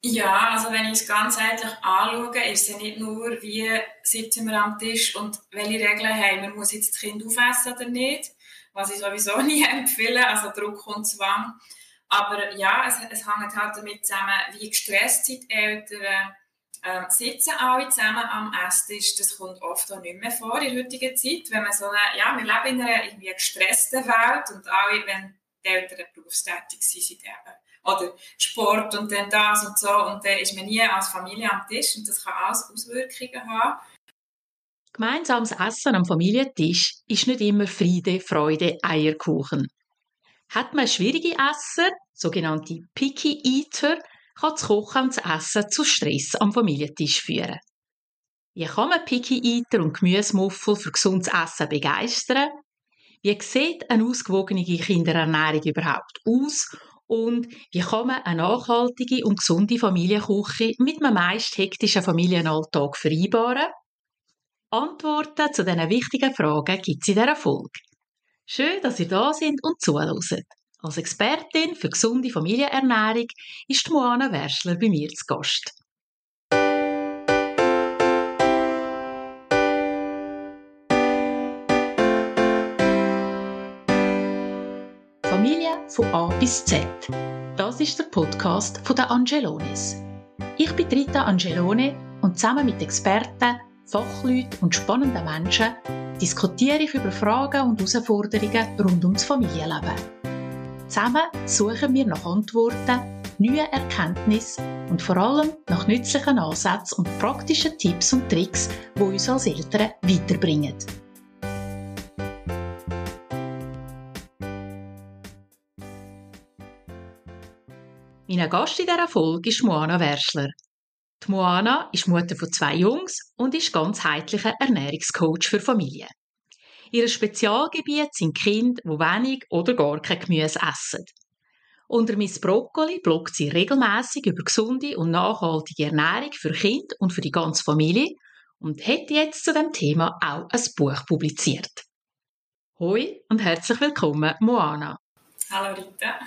Ja, also wenn ich es ganzheitlich anschaue, ist es ja nicht nur, wie sitzen wir am Tisch und welche Regeln haben wir, muss jetzt das Kind aufessen oder nicht, was ich sowieso nie empfehle, also Druck und Zwang. Aber ja, es, es hängt halt damit zusammen, wie gestresst sind die Eltern, ähm, sitzen alle zusammen am Esstisch. Das kommt oft auch nicht mehr vor in der heutigen Zeit, wenn man so eine, ja, wir leben in einer irgendwie gestressten Welt und alle, wenn die Eltern berufstätig sind, sind eben oder Sport und dann das und so und dann ist man nie als Familie am Tisch und das kann alles Auswirkungen haben. Gemeinsames Essen am Familientisch ist nicht immer Friede, Freude, Eierkuchen. Hat man schwierige Esser, sogenannte Picky Eater, kann das Kochen und das Essen zu Stress am Familientisch führen. Wie kann man Picky Eater und Gemüsemuffel für gesundes Essen begeistern? Wie sieht eine ausgewogene Kinderernährung überhaupt aus? Und wie kann man eine nachhaltige und gesunde Familienküche mit einem meist hektischen Familienalltag vereinbaren? Antworten zu diesen wichtigen Fragen gibt es in dieser Folge. Schön, dass ihr da sind und zuhört. Als Expertin für gesunde Familienernährung ist Moana Werschler bei mir zu Gast. Familie von A bis Z. Das ist der Podcast von der Angelonis. Ich bin Rita Angelone und zusammen mit Experten, Fachleuten und spannenden Menschen diskutiere ich über Fragen und Herausforderungen rund ums Familienleben. Zusammen suchen wir nach Antworten, neuen Erkenntnissen und vor allem nach nützlichen Ansätzen und praktischen Tipps und Tricks, die uns als Eltern weiterbringen. Mein Gast in dieser Folge ist Moana Werschler. Die Moana ist Mutter von zwei Jungs und ist ganzheitlicher Ernährungscoach für Familien. Ihr Spezialgebiet sind Kinder, die wenig oder gar kein Gemüse essen. Unter Miss Broccoli bloggt sie regelmäßig über gesunde und nachhaltige Ernährung für Kinder und für die ganze Familie und hat jetzt zu dem Thema auch ein Buch publiziert. Hoi und herzlich willkommen, Moana. Hallo Rita.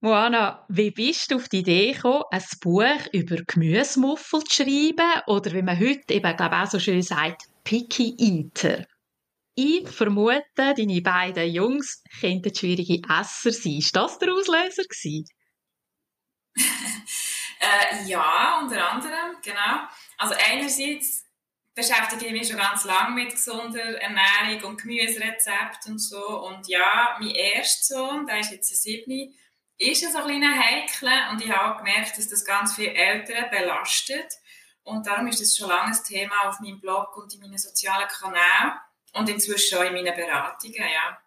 Moana, wie bist du auf die Idee gekommen, ein Buch über Gemüsemuffel zu schreiben oder wie man heute eben, glaube ich, auch so schön sagt, Picky Eater? Ich vermute, deine beiden Jungs könnten schwierige Esser sein. Ist das der Auslöser äh, ja, unter anderem, genau. Also einerseits beschäftige ich mich schon ganz lange mit gesunder Ernährung und Gemüserezepten und so. Und ja, mein erster Sohn, der ist jetzt ein Siebni, ist ein so kleiner Heikel und ich habe auch gemerkt, dass das ganz viele Eltern belastet. Und darum ist das schon lange ein Thema auf meinem Blog und in meinen sozialen Kanälen. Und inzwischen auch in meinen Beratungen, ja.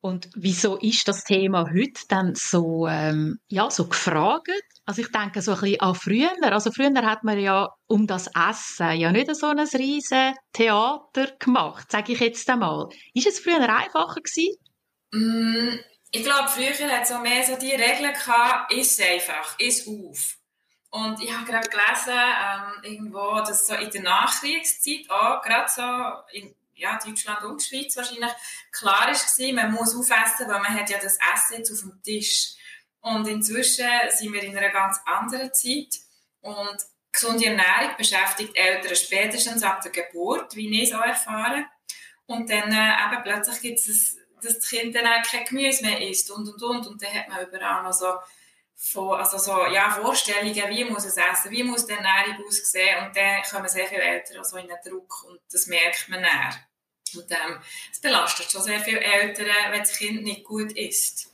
Und wieso ist das Thema heute dann so, ähm, ja, so gefragt? Also ich denke so ein bisschen an früher. Also früher hat man ja um das Essen ja nicht so ein riesen Theater gemacht, sage ich jetzt einmal. Ist es früher einfacher gewesen? Mm, ich glaube, früher hat es mehr so die Regeln gehabt, ist einfach, ist auf. Und ich habe gerade gelesen, ähm, irgendwo, dass so in der Nachkriegszeit auch, gerade so in ja, Deutschland und Schweiz wahrscheinlich klar ist gewesen, man muss aufessen, weil man hat ja das Essen jetzt auf dem Tisch. Und inzwischen sind wir in einer ganz anderen Zeit und gesunde Ernährung beschäftigt Eltern spätestens ab der Geburt, wie ich es auch erfahre. Und dann äh, eben plötzlich gibt es, das Kind dann auch kein Gemüse mehr isst und und und und dann hat man überall noch so von, also so, ja, Vorstellungen, wie muss es essen, wie muss die Ernährung aussehen und dann kommen sehr viele Eltern also in den Druck und das merkt man dann. Und ähm, es belastet schon sehr viele Eltern, wenn das Kind nicht gut isst.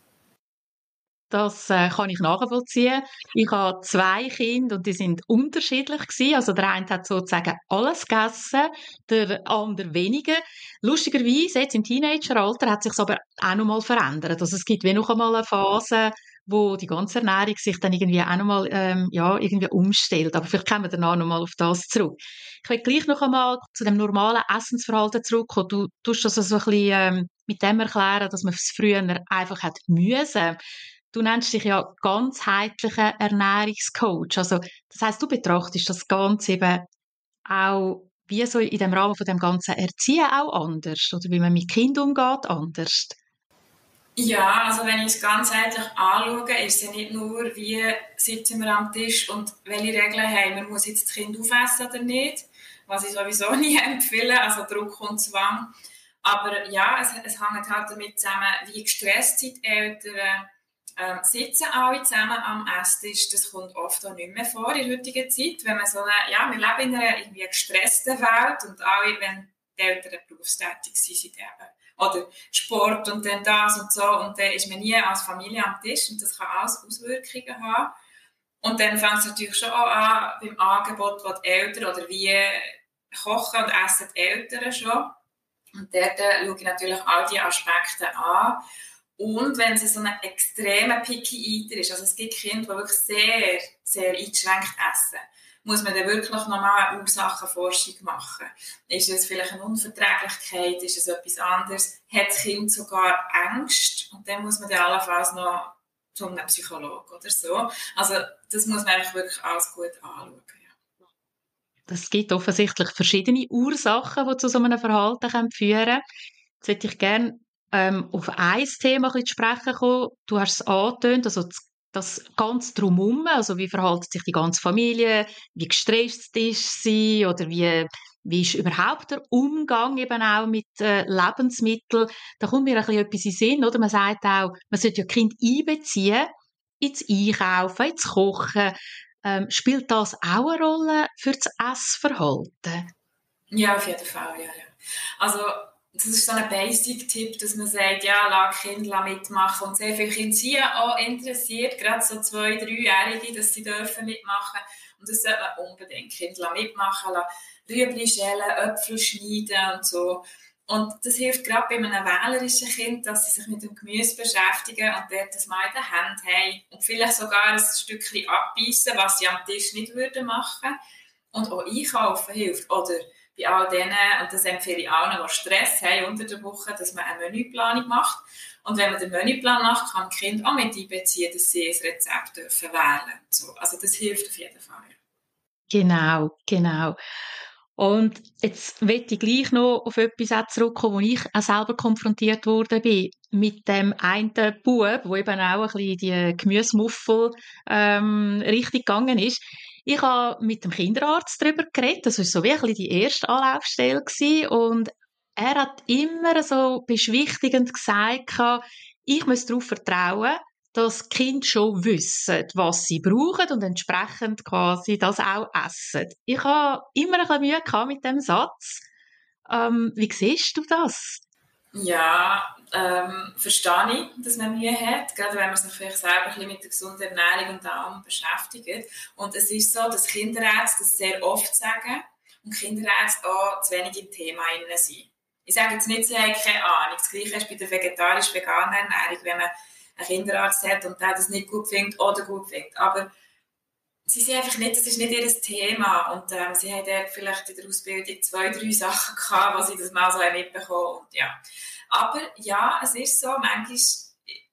Das äh, kann ich nachvollziehen. Ich habe zwei Kinder und die sind unterschiedlich gewesen. Also der eine hat sozusagen alles gegessen, der andere weniger. Lustigerweise, jetzt im Teenageralter hat sich aber auch noch mal verändert. Also es gibt wie noch einmal eine Phase, wo die ganze Ernährung sich dann irgendwie auch nochmal ähm, ja, irgendwie umstellt. Aber vielleicht kommen wir danach nochmal auf das zurück. Ich will gleich noch einmal zu dem normalen Essensverhalten zurückkommen. Du tust das so ein bisschen ähm, mit dem erklären, dass man es früher einfach hat müssen. Du nennst dich ja ganzheitlicher Ernährungscoach. Also, das heißt, du betrachtest das Ganze eben auch wie so in dem Rahmen von dem ganzen Erziehen auch anders oder wie man mit Kindern umgeht anders. Ja, also wenn ich es ganzheitlich anschaue, ist es ja nicht nur, wie sitzen wir am Tisch und welche Regeln haben wir, muss jetzt das Kind aufessen oder nicht, was ich sowieso nie empfehle, also Druck und Zwang. Aber ja, es, es hängt halt damit zusammen, wie gestresst sind die Eltern, ähm, sitzen alle zusammen am Esstisch. Das kommt oft auch nicht mehr vor in der heutigen Zeit, wenn man so eine, ja, wir leben in einer irgendwie gestressten Welt und alle, wenn die Eltern berufstätig sind, sind eben oder Sport und dann das und so und dann ist man nie als Familie am Tisch und das kann alles Auswirkungen haben. Und dann fängt es natürlich schon an beim Angebot, was die Eltern oder wie kochen und essen die Eltern schon. Und dort äh, schaue ich natürlich all diese Aspekte an. Und wenn es so ein extremer Picky Eater ist, also es gibt Kinder, die wirklich sehr, sehr eingeschränkt essen, muss man dann wirklich nochmal eine Ursachenforschung machen. Ist es vielleicht eine Unverträglichkeit? Ist es etwas anderes? Hat das Kind sogar Angst? Und dann muss man dann allenfalls noch zu einem Psychologen oder so. Also das muss man einfach wirklich alles gut anschauen. Es gibt offensichtlich verschiedene Ursachen, die zu so einem Verhalten führen können. Jetzt hätte ich gerne ähm, auf ein Thema zu sprechen kommen. Du hast es angetönt, also das, ganz drumherum, also wie verhält sich die ganze Familie, wie gestresst ist sie oder wie, wie ist überhaupt der Umgang eben auch mit äh, Lebensmitteln. Da kommt mir ein bisschen etwas in Sinn, oder? Man sagt auch, man sollte ja Kind einbeziehen ins Einkaufen, ins Kochen. Ähm, spielt das auch eine Rolle für das Essverhalten? Ja, auf jeden Fall, ja, ja. Also das ist so ein Basic-Tipp, dass man sagt, ja, lass Kinder mitmachen. Und sehr viele Kinder sind auch interessiert, gerade so zwei-, dreijährige, dass sie dürfen mitmachen. Und das sollte man unbedingt Kinder mitmachen lassen. Rüebli schälen, Äpfel schneiden und so. Und das hilft gerade bei einem wählerischen Kind, dass sie sich mit dem Gemüse beschäftigen und dort das mal in der Hand haben. Und vielleicht sogar ein Stückchen abbeissen, was sie am Tisch nicht würden machen. Und auch einkaufen hilft. Oder bei all denen, und das empfehle ich allen, die Stress haben unter der Woche, dass man eine Menüplanung macht. Und wenn man den Menüplan macht, kann das Kind auch mit einbeziehen, dass sie ein Rezept wählen so. Also das hilft auf jeden Fall. Genau, genau. Und jetzt möchte ich gleich noch auf etwas zurückkommen, wo ich auch selber konfrontiert wurde bin. Mit dem einen Bub, wo eben auch ein bisschen die Gemüsemuffel ähm, richtig gegangen ist. Ich habe mit dem Kinderarzt darüber geredet. Das war so bisschen die erste Anlaufstelle. Und er hat immer so beschwichtigend gesagt, ich muss darauf vertrauen, dass die Kinder schon wissen, was sie brauchen und entsprechend quasi das auch essen. Ich habe immer ein bisschen Mühe mit dem Satz. Ähm, wie siehst du das? Ja, ähm, verstehe ich, dass man Mühe hat, gerade wenn man sich vielleicht selber ein mit der gesunden Ernährung und allem beschäftigt. Und es ist so, dass Kinderärzte das sehr oft sagen und Kinderärzte auch zu wenig im Thema sind. Ich sage jetzt nicht, sie haben keine Ahnung. Das Gleiche ist bei der vegetarisch-veganen Ernährung, wenn man einen Kinderarzt hat und der das nicht gut findet oder gut findet. Aber sie sind einfach nicht, das ist nicht ihr Thema. Und ähm, sie haben dort vielleicht in der Ausbildung zwei, drei Sachen gehabt, wo sie das mal so mitbekommen und ja. Aber ja, es ist so, manchmal,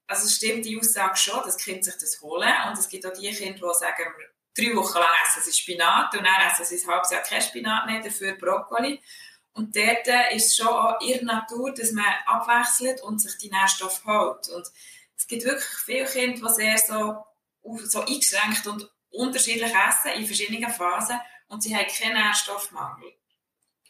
also stimmt die Aussage schon, dass Kind sich das holen. Und es gibt auch die Kinder, die sagen, drei Wochen lang essen sie Spinat und dann essen sie ein halbes Jahr kein Spinat mehr, dafür Brokkoli. Und dort ist schon auch ihre Natur, dass man abwechselt und sich die Nährstoffe holt. Und es gibt wirklich viele Kinder, die sehr so, so eingeschränkt und unterschiedlich essen in verschiedenen Phasen und sie haben keinen Nährstoffmangel.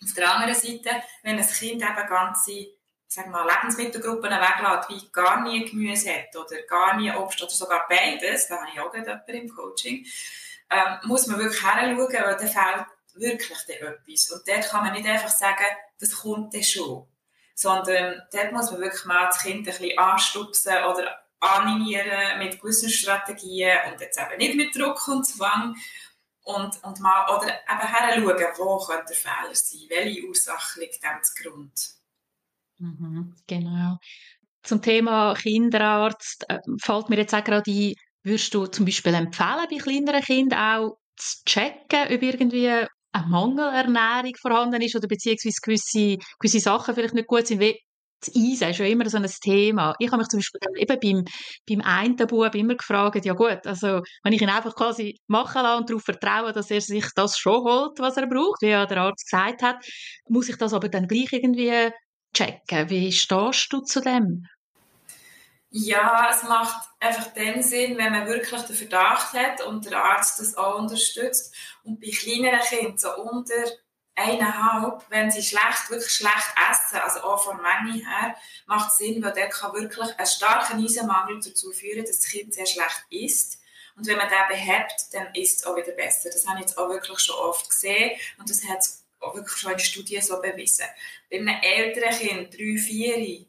Auf der anderen Seite, wenn ein Kind eben ganze sagen wir, Lebensmittelgruppen weglässt, wie gar nie Gemüse hat oder gar nie Obst oder sogar beides, da habe ich auch gerade im Coaching, ähm, muss man wirklich hinschauen, weil da fehlt wirklich etwas. Und dort kann man nicht einfach sagen, das kommt dann schon sondern dort muss man wirklich mal das Kind ein bisschen anstupsen oder animieren mit gewissen Strategien und jetzt eben nicht mit Druck und Zwang und, und mal, oder eben heranschauen, wo könnte der Fehler sein, welche Ursache liegt dem zugrunde. Mhm, genau. Zum Thema Kinderarzt äh, fällt mir jetzt auch gerade ein, würdest du zum Beispiel empfehlen, bei kleineren Kindern auch zu checken, ob irgendwie eine Mangelernährung vorhanden ist oder beziehungsweise gewisse, gewisse Sachen vielleicht nicht gut sind, das Eisen ist ja immer so ein Thema. Ich habe mich zum Beispiel eben beim, beim einen Bub immer gefragt, ja gut, also wenn ich ihn einfach quasi machen lasse und darauf vertraue, dass er sich das schon holt, was er braucht, wie ja der Arzt gesagt hat, muss ich das aber dann gleich irgendwie checken. Wie stehst du zu dem? Ja, es macht einfach den Sinn, wenn man wirklich den Verdacht hat und der Arzt das auch unterstützt. Und bei kleineren Kindern, so unter eineinhalb, wenn sie schlecht, wirklich schlecht essen, also auch von Menge her, macht es Sinn, weil der kann wirklich einen starken Eisenmangel dazu führen, dass das Kind sehr schlecht isst. Und wenn man den behebt, dann ist es auch wieder besser. Das habe ich jetzt auch wirklich schon oft gesehen und das hat es auch wirklich schon in Studien so bewiesen. Bei einem älteren Kind, drei, vier,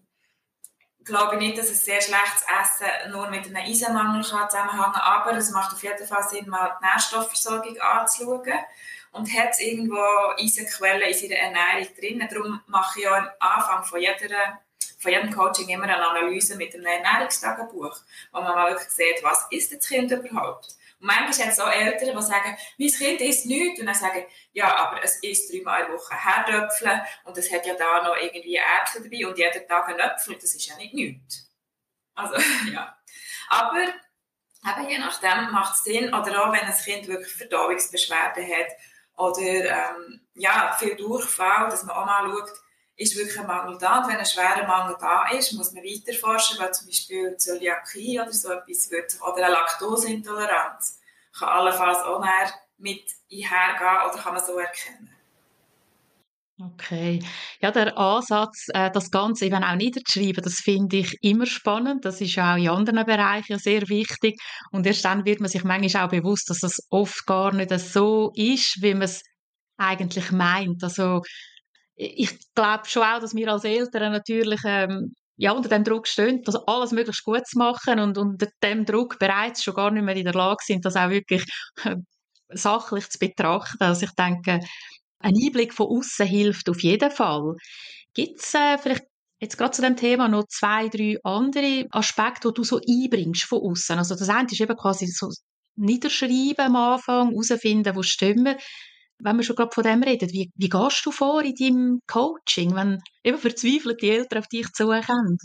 glaube ich nicht, dass ein sehr schlechtes Essen nur mit einem Eisenmangel zusammenhängen kann, aber es macht auf jeden Fall Sinn, mal die Nährstoffversorgung anzuschauen und hat irgendwo Eisenquellen in seiner Ernährung drin. Darum mache ich auch am Anfang von, jeder, von jedem Coaching immer eine Analyse mit einem Ernährungstagebuch, wo man mal wirklich sieht, was ist das Kind überhaupt. Und manchmal hat es auch Eltern, die sagen, mein Kind isst nichts. Und dann sagen, ja, aber es isst dreimal in der Woche Herdöpfel und es hat ja da noch irgendwie Äpfel dabei und jeden Tag ein Äpfel. Das ist ja nicht nichts. Also, ja. Aber eben je nachdem macht es Sinn, oder auch wenn ein Kind wirklich Verdauungsbeschwerden hat oder ähm, ja, viel Durchfall, dass man auch mal schaut, ist wirklich ein Mangel da. Und wenn ein schwerer Mangel da ist, muss man weiter forschen, weil zum Beispiel Zöliakie oder so etwas wird, oder eine Laktoseintoleranz kann allenfalls auch näher mit einhergehen oder kann man so erkennen. Okay. Ja, der Ansatz, äh, das Ganze eben auch niederzuschreiben, das finde ich immer spannend. Das ist auch in anderen Bereichen sehr wichtig. Und erst dann wird man sich manchmal auch bewusst, dass das oft gar nicht so ist, wie man es eigentlich meint. Also, ich glaube schon auch, dass wir als Eltern natürlich ähm, ja, unter dem Druck stehen, das alles möglichst gut zu machen und unter dem Druck bereits schon gar nicht mehr in der Lage sind, das auch wirklich äh, sachlich zu betrachten. Also ich denke, ein Einblick von außen hilft auf jeden Fall. Gibt es äh, vielleicht jetzt gerade zu dem Thema noch zwei, drei andere Aspekte, die du so einbringst von außen? Also das eine ist eben quasi so niederschreiben am Anfang, herausfinden, wo stimmen wenn wir schon gerade von dem reden, wie, wie gehst du vor in deinem Coaching, wenn eben verzweifelte Eltern auf dich zukommen?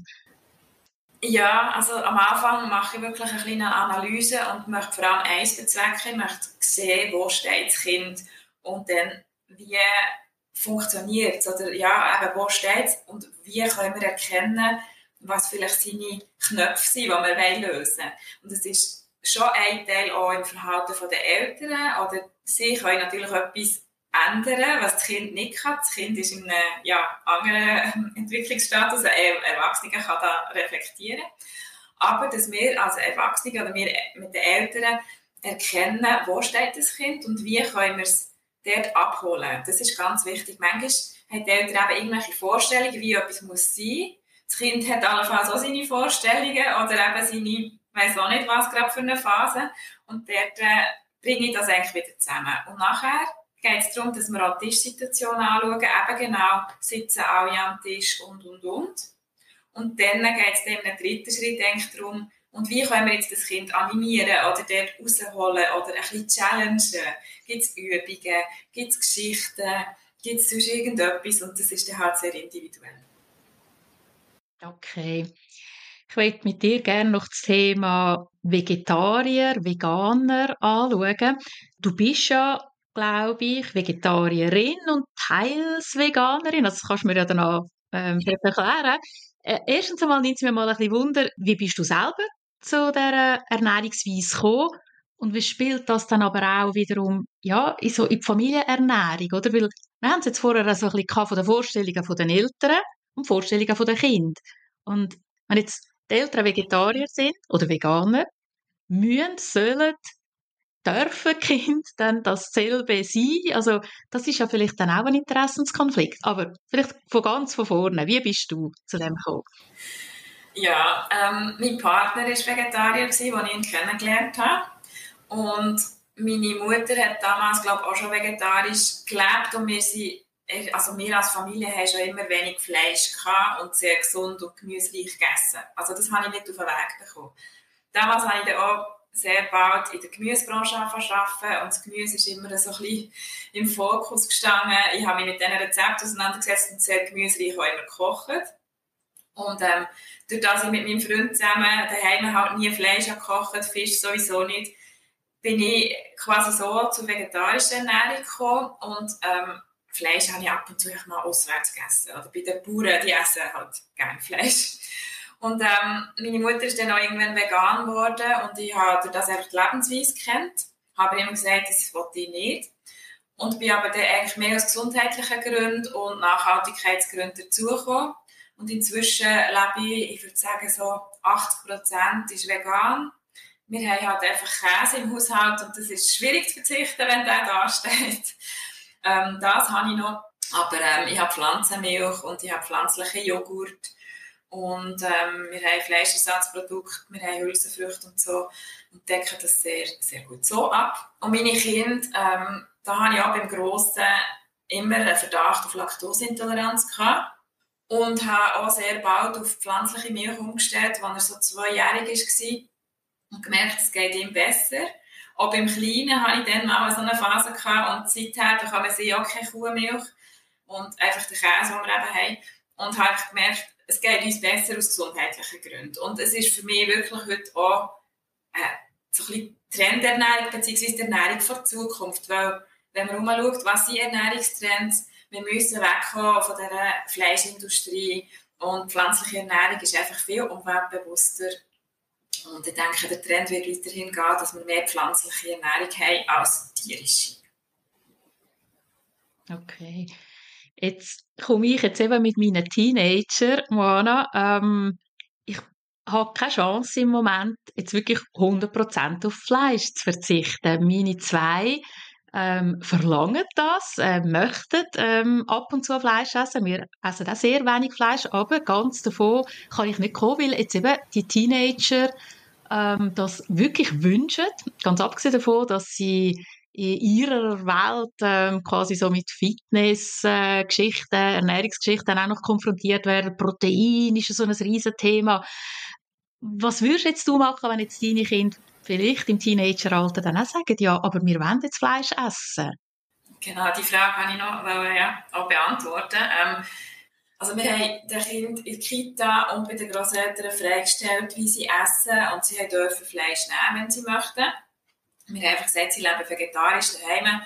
Ja, also am Anfang mache ich wirklich eine kleine Analyse und möchte vor allem eins bezwecken. Ich möchte sehen, wo steht das Kind und dann, wie funktioniert es oder ja, eben, wo steht es und wie können wir erkennen, was vielleicht seine Knöpfe sind, die wir lösen wollen. Und es ist schon ein Teil auch im Verhalten der Eltern oder sie können natürlich etwas ändern, was das Kind nicht kann. Das Kind ist in einem ja, anderen Entwicklungsstatus, ein Erwachsener kann da reflektieren. Aber dass wir als Erwachsene oder wir mit den Eltern erkennen, wo steht das Kind und wie können wir es dort abholen. Das ist ganz wichtig. Manchmal haben die Eltern eben irgendwelche Vorstellungen, wie etwas muss sein. Das Kind hat allenfalls auch seine Vorstellungen oder eben seine, weiß auch nicht was gerade für eine Phase. Und dort äh, bringe ich das eigentlich wieder zusammen. Und nachher geht es darum, dass wir auch die Tischsituation anschauen, eben genau, sitzen alle am Tisch und, und, und. Und dann geht es dann im dritten Schritt eigentlich darum, und wie können wir jetzt das Kind animieren oder dort rausholen oder ein bisschen challengen? Gibt es Übungen? Gibt es Geschichten? Gibt es sonst irgendetwas? Und das ist dann halt sehr individuell. Okay. Ich möchte mit dir gerne noch das Thema Vegetarier, Veganer anschauen. Du bist ja, glaube ich, Vegetarierin und teils Veganerin. Also das kannst du mir ja dann auch ähm, erklären. Äh, erstens einmal nimmt es mir mal ein bisschen Wunder, wie bist du selber zu dieser Ernährungsweise gekommen? Und wie spielt das dann aber auch wiederum ja, in, so in die Familienernährung? Oder? Weil wir haben es jetzt vorher so ein bisschen von den Vorstellungen der Eltern und Vorstellungen der Kinder. Und wenn jetzt die Eltern Vegetarier sind oder Veganer, müssen, sollen, dürfen Kind dann dasselbe sein? Also das ist ja vielleicht dann auch ein Interessenskonflikt. Aber vielleicht von ganz von vorne, wie bist du zu dem gekommen? Ja, ähm, mein Partner war Vegetarier, als ich ihn kennengelernt habe. Und meine Mutter hat damals, glaube auch schon vegetarisch gelebt und wir sind also wir als Familie haben schon immer wenig Fleisch gehabt und sehr gesund und gemüsereich gegessen. Also das habe ich nicht auf den Weg bekommen. Damals habe ich dann auch sehr bald in der Gemüsebranche angefangen und das Gemüse ist immer so ein bisschen im Fokus gestanden. Ich habe mich mit diesen Rezepten auseinandergesetzt und sehr gemüsereich auch immer gekocht. Und ähm, durch das ich mit meinem Freund zusammen daheim halt nie Fleisch gekocht, Fisch sowieso nicht, bin ich quasi so zur vegetarischen Ernährung gekommen und ähm, Fleisch habe ich ab und zu mal auswärts gegessen. Oder bei den Bauern, die essen halt gerne Fleisch. Und ähm, meine Mutter ist dann auch irgendwann vegan geworden und ich habe das einfach die Lebensweise kennt. Habe immer gesagt, das wollte ich nicht. Und bin aber dann eigentlich mehr aus gesundheitlichen Gründen und Nachhaltigkeitsgründen dazugekommen. Und inzwischen lebe ich, ich würde sagen, so 80 Prozent ist vegan. Wir haben halt einfach Käse im Haushalt und das ist schwierig zu verzichten, wenn der da steht. Ähm, das habe ich noch. Aber ähm, ich habe Pflanzenmilch und ich habe pflanzliche Joghurt. Und ähm, wir haben Fleischersatzprodukte, wir haben Hülsenfrüchte und so und decken das sehr, sehr gut so ab. Und meine Kinder, ähm, da habe ich auch beim Grossen immer einen Verdacht auf Laktoseintoleranz gehabt und habe auch sehr bald auf pflanzliche Milch umgestellt, als er so zweijährig war und gemerkt, es geht ihm besser. Auch beim Kleinen hatte ich dann mal so eine Phase gehabt und seither bekommen sie auch keine Kuhmilch und einfach den Käse, den wir eben haben. Und habe gemerkt, es geht uns besser aus gesundheitlichen Gründen. Und es ist für mich wirklich heute auch äh, so ein bisschen Trendernährung bzw. Ernährung der Zukunft, weil wenn man umschaut, was sind Ernährungstrends, wir müssen wegkommen von dieser Fleischindustrie und pflanzliche Ernährung ist einfach viel umweltbewusster. Und ich denke, der Trend wird weiterhin gehen, dass wir mehr pflanzliche Ernährung haben als tierische. Okay. Jetzt komme ich jetzt eben mit meinen Teenager, Moana. Ähm, ich habe keine Chance im Moment, jetzt wirklich 100% auf Fleisch zu verzichten. Meine zwei ähm, verlangen das, äh, möchten ähm, ab und zu Fleisch essen. Wir essen auch sehr wenig Fleisch, aber ganz davon kann ich nicht kommen, weil jetzt eben die Teenager ähm, das wirklich wünschen. Ganz abgesehen davon, dass sie in ihrer Welt ähm, quasi so mit Fitnessgeschichten, äh, Ernährungsgeschichten auch noch konfrontiert werden. Protein ist so ein riesen Thema. Was würdest jetzt du machen, wenn jetzt deine Kinder vielleicht im Teenageralter dann auch sagen, ja, aber wir wollen jetzt Fleisch essen? Genau, die Frage kann ich noch weil, ja, auch beantworten. Ähm, also wir haben den Kind in der Kita und bei den Großeltern freigestellt, wie sie essen und sie dürfen Fleisch nehmen, wenn sie möchten. Wir haben einfach gesagt, sie leben vegetarisch daheim.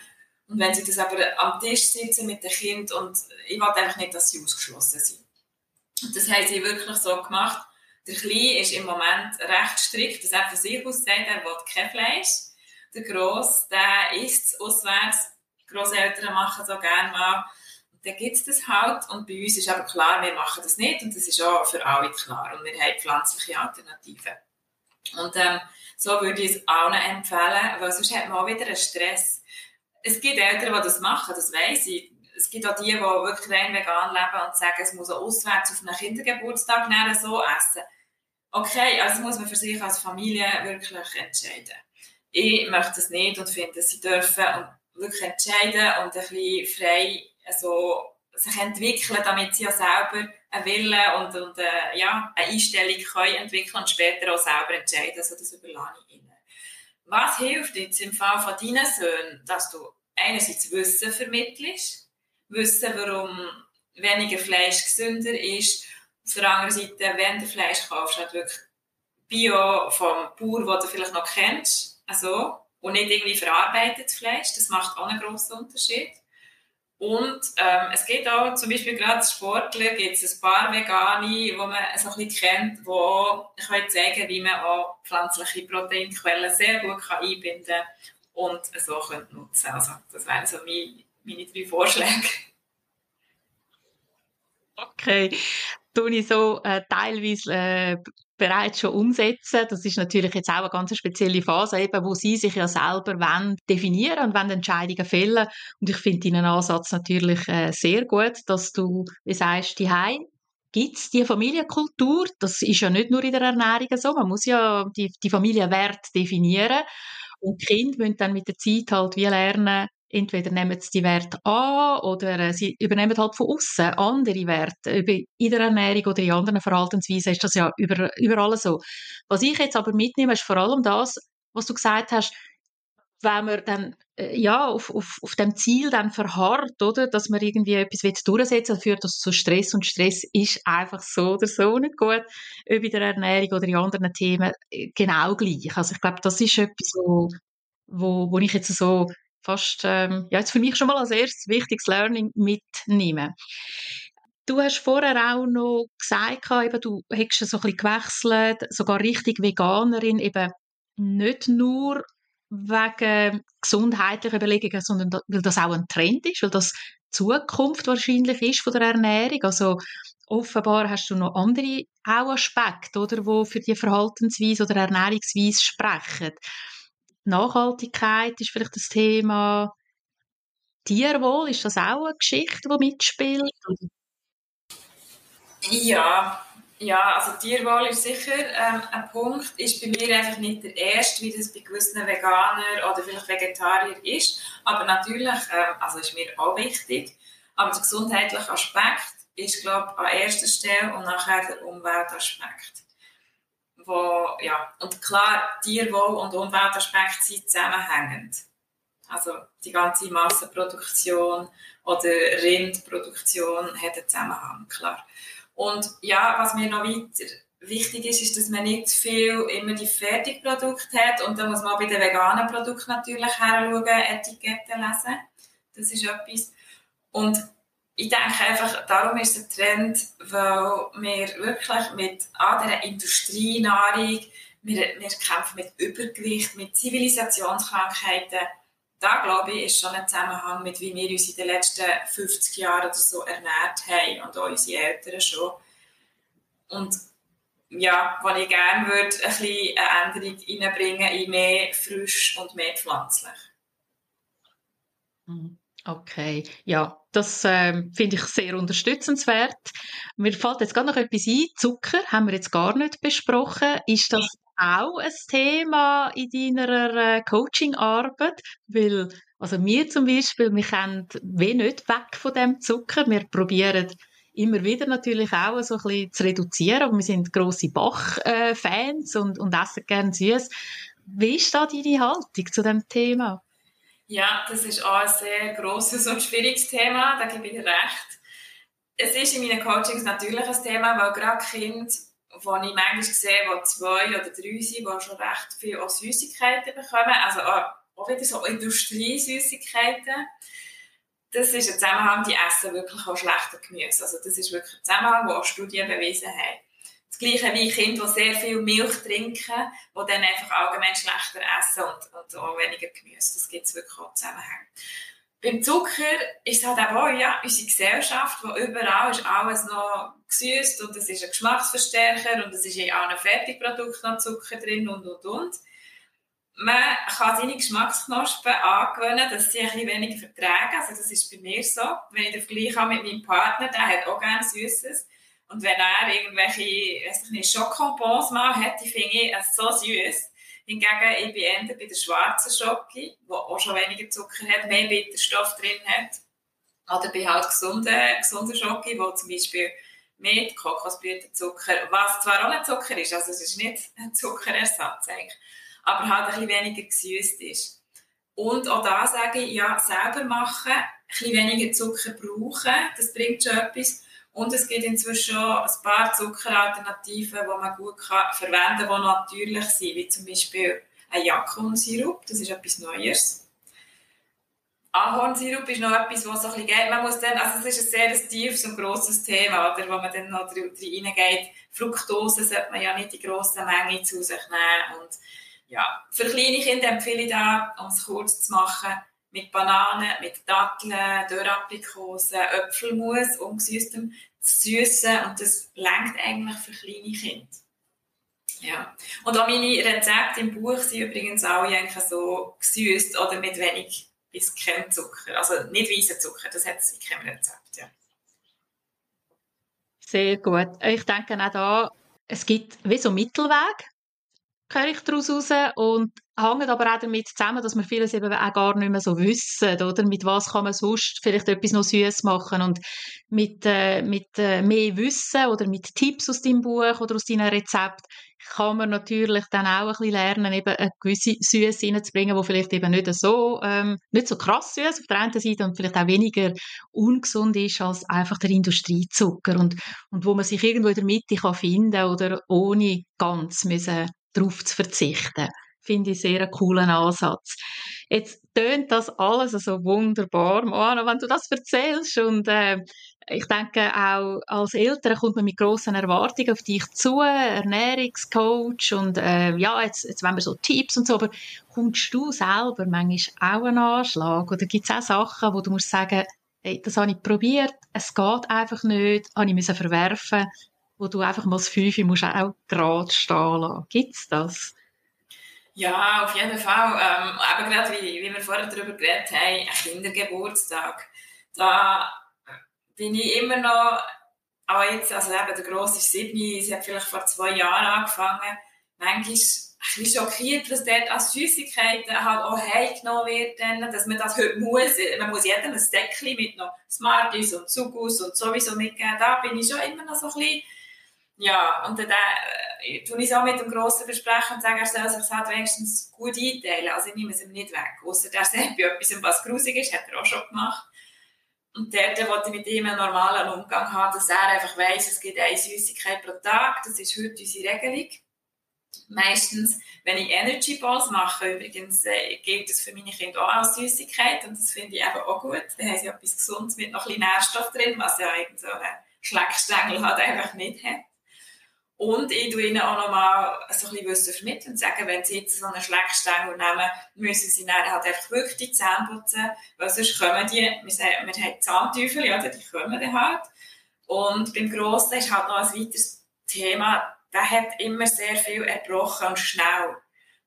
Und wenn sie das aber am Tisch sitzen mit dem Kind und ich wollte einfach nicht, dass sie ausgeschlossen sind. Und das haben sie wirklich so gemacht. Der Kleine ist im Moment recht strikt, dass er von sich aus sagt, er will kein Fleisch. Der Gross, der isst es auswärts. Die Grosseltern machen so gerne mal. Und dann gibt es das halt. Und bei uns ist aber klar, wir machen das nicht. Und das ist auch für alle klar. Und wir haben pflanzliche Alternativen. Und ähm, so würde ich es allen empfehlen, weil sonst hat man auch wieder einen Stress. Es gibt Eltern, die das machen, das weiss ich. Es gibt auch die, die wirklich rein vegan leben und sagen, es muss auch auswärts auf einen Kindergeburtstag nehmen, so essen. Okay, also muss man für sich als Familie wirklich entscheiden. Ich möchte das nicht und finde, sie dürfen wirklich entscheiden und ein bisschen frei also, sich entwickeln, damit sie ja selber einen Willen und, und äh, ja, eine Einstellung können entwickeln und später auch selber entscheiden. Also das überlasse ich ihnen. Was hilft jetzt im Fall von deinen Söhnen, dass du einerseits Wissen vermittelst, wissen, warum weniger Fleisch gesünder ist, auf der anderen Seite, wenn du Fleisch kaufst, halt wirklich Bio vom Bauer, den du vielleicht noch kennst, also, und nicht irgendwie verarbeitetes Fleisch, das macht auch einen grossen Unterschied. Und ähm, es geht auch zum Beispiel gerade Sportler gibt es ein paar Vegane, die man so ein bisschen kennt, die können zeigen, wie man auch pflanzliche Proteinquellen sehr gut kann einbinden kann und so können nutzen Also das wären so meine, meine drei Vorschläge. Okay, tue ich so äh, teilweise äh, bereits schon umsetzen. Das ist natürlich jetzt auch eine ganz spezielle Phase, eben, wo sie sich ja selber wollen definieren und wollen Entscheidungen fällen. Und ich finde deinen Ansatz natürlich äh, sehr gut, dass du, wie sagst, die gibt es die Familienkultur. Das ist ja nicht nur in der Ernährung so. Man muss ja die, die Familienwert definieren. Und die Kinder müssen dann mit der Zeit halt wie lernen, entweder nehmen sie die Werte an oder äh, sie übernehmen halt von außen andere Werte. in der Ernährung oder in anderen Verhaltensweisen ist das ja über, überall so. Was ich jetzt aber mitnehme, ist vor allem das, was du gesagt hast, wenn man dann äh, ja, auf, auf, auf dem Ziel dann verharrt, oder, dass man irgendwie etwas durchsetzen will, führt das zu Stress und Stress ist einfach so oder so nicht gut, ob in der Ernährung oder in anderen Themen äh, genau gleich. Also ich glaube, das ist etwas, wo, wo, wo ich jetzt so fast, ähm, ja, jetzt für mich schon mal als erstes wichtiges Learning mitnehmen. Du hast vorher auch noch gesagt, eben, du hättest so ein bisschen gewechselt, sogar richtig Veganerin, eben nicht nur wegen gesundheitlicher Überlegungen, sondern weil das auch ein Trend ist, weil das Zukunft wahrscheinlich ist von der Ernährung. Also offenbar hast du noch andere auch Aspekte, oder, wo für die Verhaltensweise oder Ernährungsweise sprechen. Nachhaltigkeit ist vielleicht das Thema. Tierwohl, ist das auch eine Geschichte, die mitspielt? Ja, ja, also Tierwohl ist sicher ähm, ein Punkt, ist bei mir einfach nicht der erste, wie das bei gewissen Veganern oder vielleicht Vegetarier ist, aber natürlich, ähm, also ist mir auch wichtig, aber der gesundheitliche Aspekt ist, glaube ich, an erster Stelle und nachher der Umweltaspekt. Wo, ja, und klar, Tierwohl und Umweltaspekt sind zusammenhängend. Also die ganze Massenproduktion oder Rindproduktion hat einen Zusammenhang, klar. Und ja, was mir noch weiter wichtig ist, ist, dass man nicht viel immer die Fertigprodukte hat. Und da muss man bei den veganen Produkten natürlich heranschauen, Etiketten lesen. Das ist etwas. Und ich denke einfach, darum ist ein Trend, weil wir wirklich mit dieser Industrienahrung, wir, wir kämpfen mit Übergewicht, mit Zivilisationskrankheiten. Da, glaube ich, ist schon ein Zusammenhang mit, wie wir uns in den letzten 50 Jahren oder so ernährt haben und auch unsere Eltern schon. Und ja, was ich gerne würde, ein bisschen eine Änderung reinbringen in mehr frisch und mehr pflanzlich. Mhm. Okay, ja, das äh, finde ich sehr unterstützenswert. Mir fällt jetzt gerade noch etwas ein. Zucker haben wir jetzt gar nicht besprochen. Ist das auch ein Thema in deiner äh, Coaching-Arbeit? Weil, also wir zum Beispiel, wir können wie nicht weg von dem Zucker. Wir probieren immer wieder natürlich auch so ein bisschen zu reduzieren, aber wir sind grosse Bach-Fans äh, und, und essen gerne süß. Wie ist da deine Haltung zu dem Thema? Ja, das ist auch ein sehr grosses und schwieriges Thema, da gebe ich dir recht. Es ist in meinen Coachings natürlich ein Thema, weil gerade Kinder wo ich manchmal sehe, die zwei oder drei sind, die schon recht viel auch Süßigkeiten bekommen, also auch wieder so Industriesüßigkeiten. Das ist ein Zusammenhang, die essen wirklich auch schlechter Gemüse. Also das ist wirklich ein Zusammenhang, den auch Studien bewiesen haben. Das Gleiche wie Kinder, die sehr viel Milch trinken, die dann einfach allgemein schlechter essen und, und auch weniger Gemüse. Das gibt es wirklich auch Zusammenhänge. Beim Zucker ist es halt auch, ja, unsere Gesellschaft, wo überall ist alles noch gesüßt und es ist ein Geschmacksverstärker und es ist in allen Fertigprodukten noch Zucker drin und, und, und. Man kann seine Geschmacksknospen angewöhnen, dass sie ein bisschen weniger vertragen. Also das ist bei mir so. Wenn ich den Vergleich habe mit meinem Partner, der hat auch gerne Süßes. Und wenn er irgendwelche, weiß ich nicht, Schokobons mal hat, die finde ich so süß. Hingegen, ich bin eher bei der schwarzen Schoki, die auch schon weniger Zucker hat, mehr Bitterstoff drin hat. Oder bei halt gesunden, gesunden Schoki, wo zum Beispiel mit Kokosblütenzucker, was zwar auch ein Zucker ist, also es ist nicht ein Zuckerersatz eigentlich, aber halt ein bisschen weniger gesüßt ist. Und auch da sage ich, ja, selber machen, ein bisschen weniger Zucker brauchen, das bringt schon etwas. Und es gibt inzwischen schon ein paar Zuckeralternativen, die man gut kann verwenden kann, die natürlich sind, wie zum Beispiel ein Jakonsirup, das ist etwas Neues. Ahornsirup ist noch etwas, was so ein bisschen geht. Man muss dann, also es ist ein sehr tiefes und grosses Thema, oder, wo man dann noch reingeht. Fructose sollte man ja nicht in grossen Mengen zu sich nehmen. Und ja, für kleine Kinder empfehle ich da, um es kurz zu machen, mit Bananen, mit Datteln, Dörraprikosen, Äpfelmus, ungesüßtem Süßen und das lenkt eigentlich für kleine Kinder. Ja. Und auch meine Rezepte im Buch sind übrigens alle eigentlich so gesüßt oder mit wenig bis kein Zucker. Also nicht weißen Zucker, das hat es in keinem Rezept. Ja. Sehr gut. Ich denke auch da, es gibt wie so Mittelweg, höre ich daraus raus. Und hängt aber auch damit zusammen, dass wir vieles eben auch gar nicht mehr so wissen, oder? Mit was kann man sonst vielleicht etwas noch süß machen und mit, äh, mit äh, mehr Wissen oder mit Tipps aus deinem Buch oder aus deinem Rezept kann man natürlich dann auch ein bisschen lernen, eben eine gewisse Süße reinzubringen, die vielleicht eben nicht so, ähm, nicht so krass süß auf der einen Seite und vielleicht auch weniger ungesund ist als einfach der Industriezucker und, und wo man sich irgendwo in der Mitte kann finden oder ohne ganz müssen darauf zu verzichten finde ich sehr einen coolen Ansatz. Jetzt tönt das alles so wunderbar, Moana, wenn du das erzählst und äh, ich denke, auch als Eltern kommt man mit grossen Erwartungen auf dich zu, Ernährungscoach und äh, ja, jetzt, jetzt wollen wir so Tipps und so, aber kommst du selber manchmal auch einen Anschlag oder gibt es auch Sachen, wo du musst sagen, hey, das habe ich probiert, es geht einfach nicht, habe ich verwerfen wo du einfach mal das Fünfe musst auch gerade stehen lassen. Gibt es das? Ja, auf jeden Fall. Ähm, aber gerade wie, wie wir vorher darüber geredet haben, ein Kindergeburtstag, da bin ich immer noch, aber jetzt, also eben der Grosse ist sie hat vielleicht vor zwei Jahren angefangen, manchmal ein bisschen schockiert, was dort als Süßigkeiten halt auch heimgenommen wird, dass man das heute muss. Man muss jedem ein Deckchen mit noch Smarties und Zugus und sowieso mitgeben. Da bin ich schon immer noch so ein bisschen ja, und dann äh, tue ich es auch mit dem Grossen besprechen und sage, er soll sich halt wenigstens gut einteilen. Also ich nehme es ihm nicht weg. Außer der sagt bei etwas, was grusig ist, hat er auch schon gemacht. Und dort wollte ich mit ihm einen normalen Umgang haben, dass er einfach weiss, es gibt eine Süßigkeit pro Tag. Das ist heute unsere Regelung. Meistens, wenn ich Energy Balls mache, übrigens, äh, gilt das für meine Kinder auch als Süßigkeit und das finde ich eben auch gut. Da haben sie etwas Gesundes mit noch ein bisschen Nährstoff drin, was ja irgend so einen Schleckstängel halt einfach nicht hat. Und ich tue ihnen auch nochmal so ein bisschen vermitteln und sagen, wenn sie jetzt so einen Schleckstängel nehmen, müssen sie dann halt einfach wirklich die Zähne putzen, weil sonst kommen die, wir, sagen, wir haben Zahnteufel, ja, die kommen dann halt. Und beim Grossen ist halt noch ein weiteres Thema, der hat immer sehr viel erbrochen und schnell.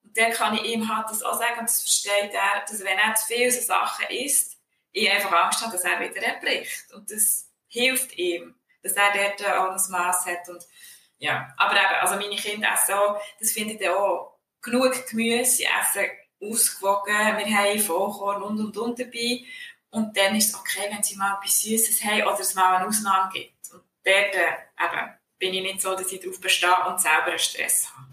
Und dann kann ich ihm halt das auch sagen, und das versteht er, dass wenn er zu viel so Sachen isst, ich einfach Angst habe, dass er wieder erbricht. Und das hilft ihm, dass er dort auch ein Maß hat. Und ja, aber eben, also meine Kinder essen auch, das finde ich auch, genug Gemüse, sie essen ausgewogen, wir haben Vollkorn und und und dabei. Und dann ist es okay, wenn sie mal etwas Süßes haben oder es mal eine Ausnahme gibt. Und dort äh, eben, bin ich nicht so, dass ich darauf bestehe und selber einen Stress habe.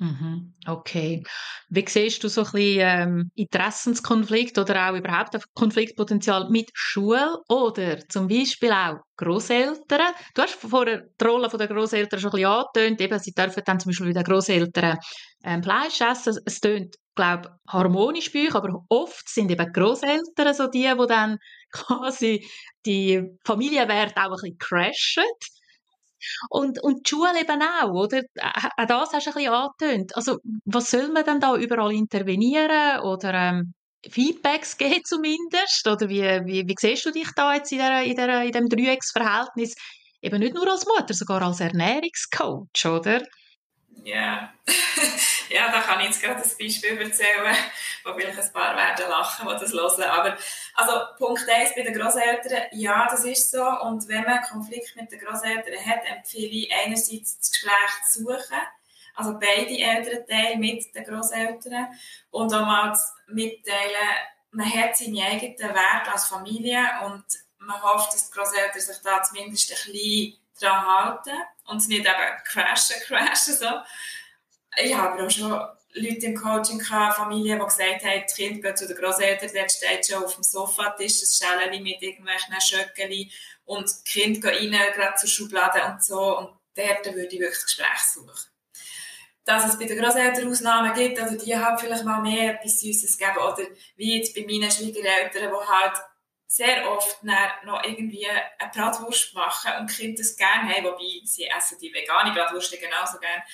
Mhm, okay. Wie siehst du so ein bisschen ähm, Interessenskonflikt oder auch überhaupt Konfliktpotenzial mit Schule oder zum Beispiel auch Großeltern? Du hast vorher die Rolle der Großeltern schon ein bisschen angetönt, eben, sie dürfen dann zum Beispiel mit den Großeltern ähm, Fleisch essen. Es tönt, glaube ich, harmonisch bei euch, aber oft sind eben Großeltern so die, die dann quasi die Familienwerte auch ein bisschen crashen. Und, und die Schule eben auch, oder? Auch das hast du ein bisschen angetönt. Also, was soll man denn da überall intervenieren oder ähm, Feedbacks geben zumindest? Oder wie, wie, wie siehst du dich da jetzt in, der, in, der, in dem Dreiecksverhältnis? Eben nicht nur als Mutter, sogar als Ernährungscoach, oder? Ja, ja, da kann ich jetzt gerade ein Beispiel erzählen, wo vielleicht ein paar werden lachen, die das hören. Aber, also, Punkt 1 bei den Großeltern, ja, das ist so. Und wenn man Konflikt mit den Großeltern hat, empfehle ich einerseits das Gespräch zu suchen. Also beide Elternteile mit den Großeltern. Und auch mal mitteilen, man hat seine eigenen Werte als Familie und man hofft, dass die Großeltern sich da zumindest ein bisschen dran halten und nicht eben crashen, crashen so. Ich habe auch schon Leute im Coaching gehabt, Familien, die gesagt haben, das Kind geht zu den Großeltern, dort steht schon auf dem Sofatisch das Schälchen mit irgendwelchen Schöckchen und das Kind geht rein, gerade zur Schublade und so und dort würde ich wirklich Gespräch suchen. Dass es bei den Großeltern Ausnahmen gibt, also die haben vielleicht mal mehr etwas Süßes gegeben oder wie jetzt bei meinen Schwiegereltern, die halt sehr oft noch irgendwie eine Bratwurst machen und die Kinder das gerne haben, wobei sie essen die vegane Bratwurst genauso gerne.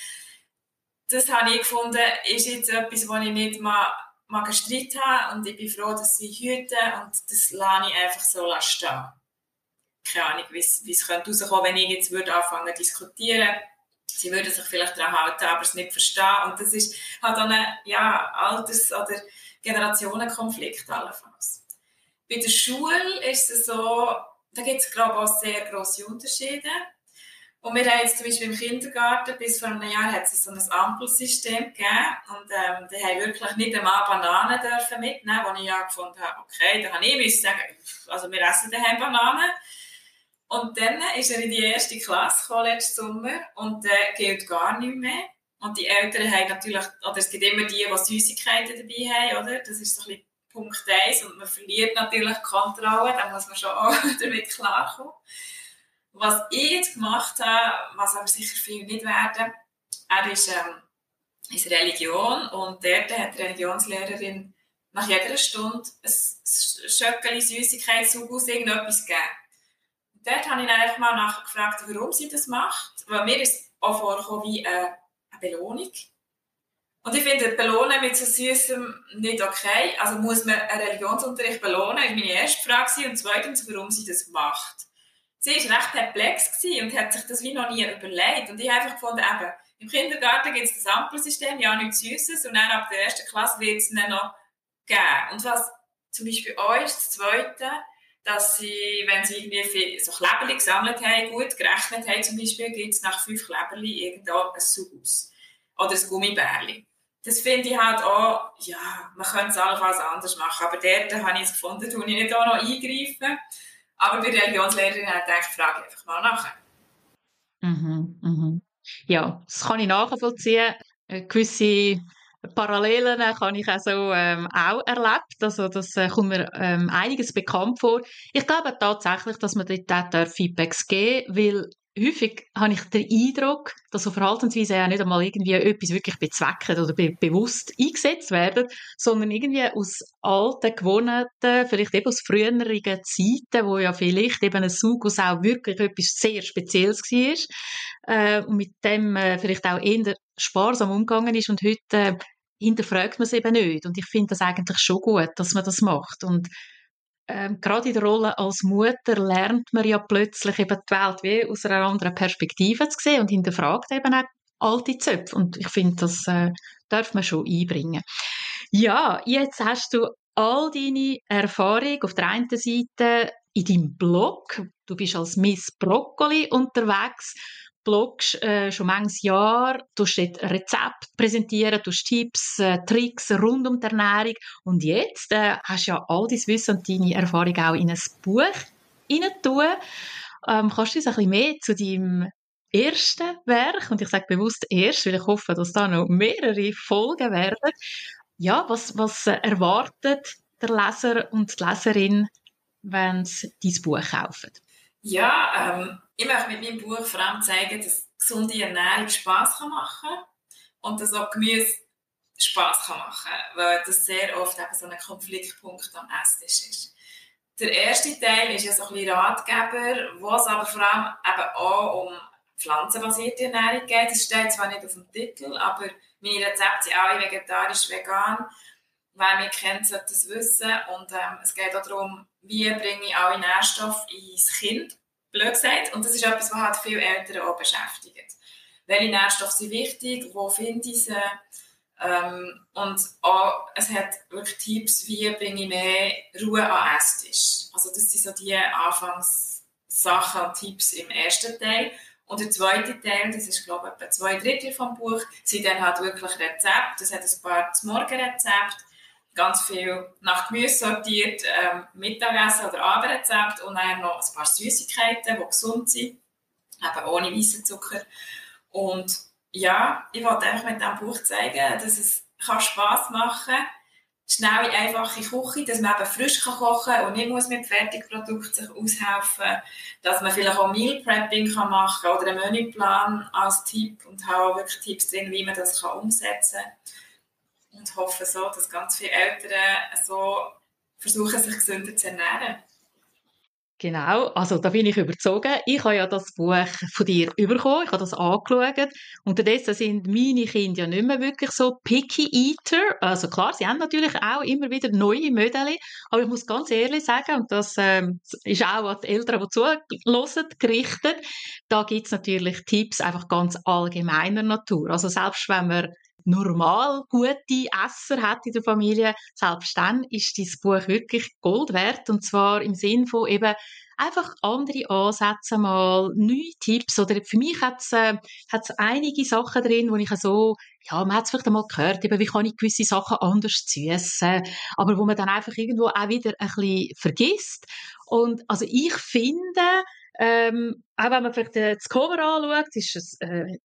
Das habe ich gefunden, ist jetzt etwas, wo ich nicht mal, mal gestritten habe und ich bin froh, dass sie hüten und das lasse ich einfach so stehen. Keine Ahnung, wie es könnte rauskommen, wenn ich jetzt würde anfangen zu diskutieren. Sie würden sich vielleicht daran halten, aber es nicht verstehen. Und das ist halt auch ein ja, Alters- oder Generationenkonflikt allenfalls. Bei der Schule ist es so, da gibt es, glaube ich, auch sehr grosse Unterschiede. Und wir haben jetzt zum Beispiel im Kindergarten, bis vor einem Jahr hat es so ein Ampelsystem gegeben. Und ähm, die haben wirklich nicht einmal Bananen dürfen mitnehmen, wo ich ja gefunden habe, okay, da kann ich sagen, also wir essen daheim Bananen. Und dann ist er in die erste Klasse gekommen, letzten Sommer, und äh, gilt gar nicht mehr. Und die Eltern haben natürlich, oder es gibt immer die, die Süßigkeiten dabei haben, oder? Das ist so ein bisschen Punkt 1 und man verliert natürlich Kontrolle, dann muss man schon auch damit klarkommen. Was ich jetzt gemacht habe, was aber sicher viel nicht werden, er ist, ähm, ist Religion und dort hat die Religionslehrerin nach jeder Stunde ein Schöckchen Süßigkeit, Sugus, irgendetwas gegeben. dort habe ich dann einfach mal nachgefragt, warum sie das macht. Weil mir ist auch vorgekommen wie eine, eine Belohnung. Und ich finde, belohnen mit so Süßem nicht okay. Also muss man einen Religionsunterricht belohnen, das war meine erste Frage. Und zweitens, warum sie das macht. Sie war recht perplex und hat sich das wie noch nie überlegt. Und ich habe einfach gefunden, eben, im Kindergarten gibt es das Ampelsystem, ja, nichts Süßes. Und dann ab der ersten Klasse wird es dann noch geben. Und was zum Beispiel auch ist, das Zweite, dass sie, wenn sie irgendwie so Kleberli gesammelt haben, gut gerechnet haben, zum Beispiel, gibt es nach fünf Kleberli irgendwo ein Saus. Oder ein Gummibärli das finde ich halt auch, ja, man könnte es allenfalls anders machen, aber dort habe ich es gefunden, tue ich nicht auch noch eingreifen. Aber bei Religionslehrerin ich gedacht, frage einfach mal nachher. Mhm, mhm. Ja, das kann ich nachvollziehen. Äh, gewisse Parallelen habe ich also ähm, auch erlebt. Also das äh, kommt mir ähm, einiges bekannt vor. Ich glaube tatsächlich, dass man dort Feedbacks geben darf, weil häufig habe ich den Eindruck, dass so Verhaltensweisen ja nicht einmal irgendwie etwas wirklich bezwecken oder be bewusst eingesetzt werden, sondern irgendwie aus alten Gewohnheiten, vielleicht eben aus früheren Zeiten, wo ja vielleicht eben ein Sugus auch wirklich etwas sehr Spezielles war äh, und mit dem äh, vielleicht auch eher sparsam umgegangen ist und heute äh, hinterfragt man es eben nicht. Und ich finde das eigentlich schon gut, dass man das macht. Und ähm, gerade in der Rolle als Mutter lernt man ja plötzlich eben die Welt wie aus einer anderen Perspektive zu sehen und hinterfragt eben auch alte Zöpfe. Und ich finde, das äh, darf man schon einbringen. Ja, jetzt hast du all deine Erfahrung auf der einen Seite in deinem Blog. Du bist als Miss Broccoli unterwegs bloggst äh, schon manches Jahr, du Rezepte präsentieren, du Tipps, äh, Tricks rund um die Ernährung und jetzt äh, hast du ja all dein Wissen und deine Erfahrung auch in ein Buch hineintun. Ähm, kannst du uns ein bisschen mehr zu deinem ersten Werk, und ich sage bewusst erst, weil ich hoffe, dass da noch mehrere Folgen werden, ja, was, was erwartet der Leser und die Leserin, wenn sie dein Buch kaufen? Ja, ähm, ich möchte mit meinem Buch vor allem zeigen, dass gesunde Ernährung Spass machen kann und dass auch Gemüse Spass machen kann, weil das sehr oft eben so ein Konfliktpunkt am Esstisch ist. Der erste Teil ist ja so ein bisschen Ratgeber, wo es aber vor allem eben auch um pflanzenbasierte Ernährung geht. Das steht zwar nicht auf dem Titel, aber meine Rezepte sind alle vegetarisch, vegan. Wer mich kennt, sollte das wissen. Und ähm, es geht auch darum, wie bringe ich alle Nährstoffe ins Kind, blöd gesagt. Und das ist etwas, was halt viele Eltern auch beschäftigt. Welche Nährstoffe sind wichtig? Wo finde ich sie? Ähm, und auch, es hat wirklich Tipps, wie bringe ich mehr Ruhe an Esstisch. Also das sind so die Anfangssachen und Tipps im ersten Teil. Und der zweite Teil, das ist glaube ich etwa zwei Drittel vom Buch, sind dann halt wirklich Rezepte. Das hat ein paar Morgenrezepte, ganz viel nach Gemüse sortiert, ähm, Mittagessen oder Abendrezept und dann noch ein paar Süßigkeiten, die gesund sind, eben ohne weißen Zucker. Und ja, ich wollte einfach mit diesem Buch zeigen, dass es kann Spass machen kann, schnell einfache Küche, dass man eben frisch kann kochen kann und nicht muss mit Fertigprodukten sich aushelfen dass man vielleicht auch Meal Prepping kann machen oder einen Menüplan als Tipp und habe auch wirklich Tipps drin, wie man das kann umsetzen kann und hoffe so, dass ganz viele Eltern so versuchen, sich gesünder zu ernähren. Genau, also da bin ich überzogen. Ich habe ja das Buch von dir bekommen, ich habe das angeschaut. Unterdessen sind meine Kinder ja nicht mehr wirklich so picky eater. Also klar, sie haben natürlich auch immer wieder neue Modelle, aber ich muss ganz ehrlich sagen, und das ähm, ist auch an die Eltern, die zuhören, gerichtet, da gibt es natürlich Tipps einfach ganz allgemeiner Natur. Also selbst wenn man normal gute Esser hat in der Familie, selbst dann ist dieses Buch wirklich Gold wert. Und zwar im Sinn von eben einfach andere Ansätze mal, neue Tipps. Oder für mich hat es äh, einige Sachen drin, wo ich so, ja, man hat es vielleicht einmal gehört, eben, wie kann ich gewisse Sachen anders süßen, aber wo man dann einfach irgendwo auch wieder ein bisschen vergisst. Und also ich finde, ähm, auch wenn man vielleicht das Cover anschaut, ist es äh,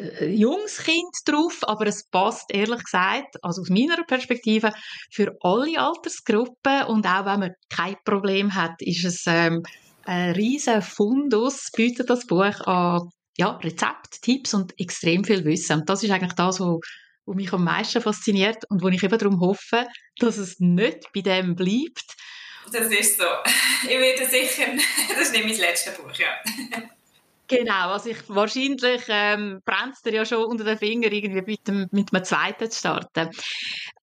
äh, junges Kind drauf, aber es passt ehrlich gesagt, also aus meiner Perspektive, für alle Altersgruppen und auch wenn man kein Problem hat, ist es ähm, ein riesen Fundus, bietet das Buch an ja, Rezept, Tipps und extrem viel Wissen. Und das ist eigentlich das, was was mich am meisten fasziniert und wo ich eben darum hoffe, dass es nicht bei dem bleibt. das ist so. Ich werde sicher, das ist nicht mein letztes Buch, ja. Genau, also ich, wahrscheinlich ähm, brennt dir ja schon unter den Fingern, irgendwie mit, dem, mit einem zweiten zu starten.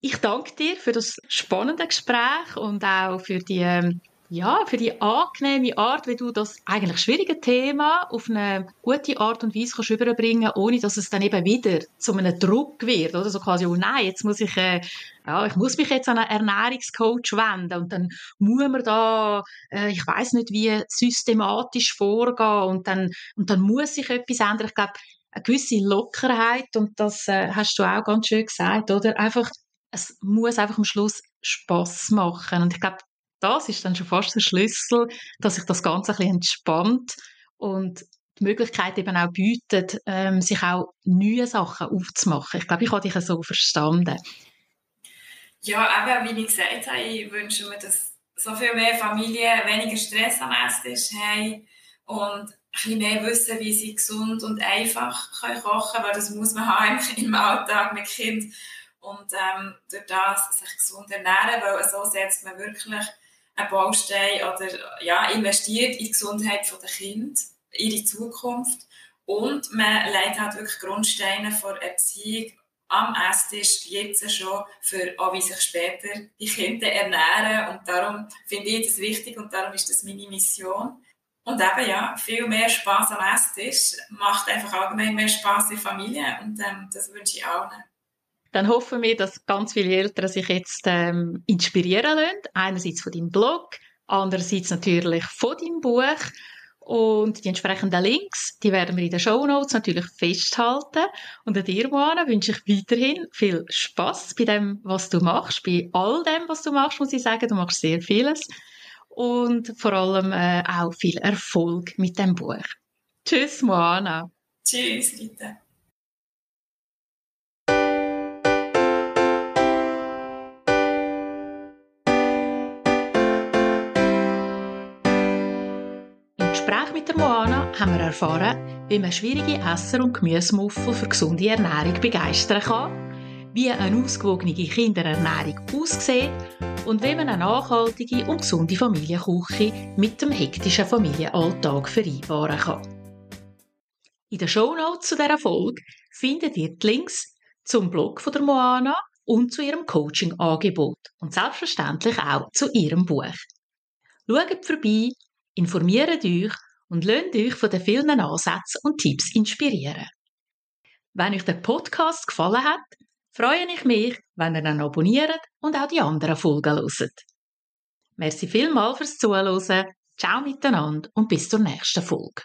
Ich danke dir für das spannende Gespräch und auch für die ähm, ja, für die angenehme Art, wie du das eigentlich schwierige Thema auf eine gute Art und Weise kannst überbringen, ohne dass es dann eben wieder zu einem Druck wird, oder so quasi, oh nein, jetzt muss ich, äh, ja, ich muss mich jetzt an einen Ernährungscoach wenden und dann muss man da, äh, ich weiß nicht wie systematisch vorgehen und dann und dann muss sich etwas ändern. Ich glaube, eine gewisse Lockerheit und das äh, hast du auch ganz schön gesagt, oder einfach es muss einfach am Schluss Spaß machen und ich glaube das ist dann schon fast der Schlüssel, dass sich das Ganze ein bisschen entspannt und die Möglichkeit eben auch bietet, ähm, sich auch neue Sachen aufzumachen. Ich glaube, ich habe dich so verstanden. Ja, aber wie ich gesagt habe, ich wünsche mir, dass so viel mehr Familien weniger Stress am Esstisch haben und ein bisschen mehr wissen, wie sie gesund und einfach können kochen können, weil das muss man haben im Alltag mit Kind und ähm, durch das sich gesund ernähren, weil so setzt man wirklich einen Baustein oder ja, investiert in die Gesundheit der Kinder, ihre Zukunft. Und man legt halt wirklich Grundsteine vor Erziehung am Esstisch jetzt schon für auch wie sich später die Kinder ernähren. Und darum finde ich das wichtig und darum ist das meine Mission. Und eben, ja, viel mehr Spaß am Esstisch macht einfach allgemein mehr Spaß in der Familie und ähm, das wünsche ich allen dann hoffen wir, dass ganz viele Eltern sich jetzt ähm, inspirieren lassen. Einerseits von deinem Blog, andererseits natürlich von deinem Buch. Und die entsprechenden Links, die werden wir in den Show Notes natürlich festhalten. Und an dir, Moana, wünsche ich weiterhin viel Spaß bei dem, was du machst, bei all dem, was du machst, muss ich sagen. Du machst sehr vieles. Und vor allem äh, auch viel Erfolg mit dem Buch. Tschüss, Moana. Tschüss, Rita. Gespräch mit der Moana haben wir erfahren, wie man schwierige Esser und Gemüsemuffel für gesunde Ernährung begeistern kann, wie eine ausgewogene Kinderernährung aussieht und wie man eine nachhaltige und gesunde Familienküche mit dem hektischen Familienalltag vereinbaren kann. In den Shownotes zu dieser Folge findet ihr die Links zum Blog von der Moana und zu ihrem Coaching-Angebot und selbstverständlich auch zu ihrem Buch. Schaut vorbei informiert euch und lasst euch von den vielen Ansätzen und Tipps inspirieren. Wenn euch der Podcast gefallen hat, freue ich mich, wenn ihr ihn abonniert und auch die anderen Folgen hört. Merci vielmals fürs Zuhören. Ciao miteinander und bis zur nächsten Folge.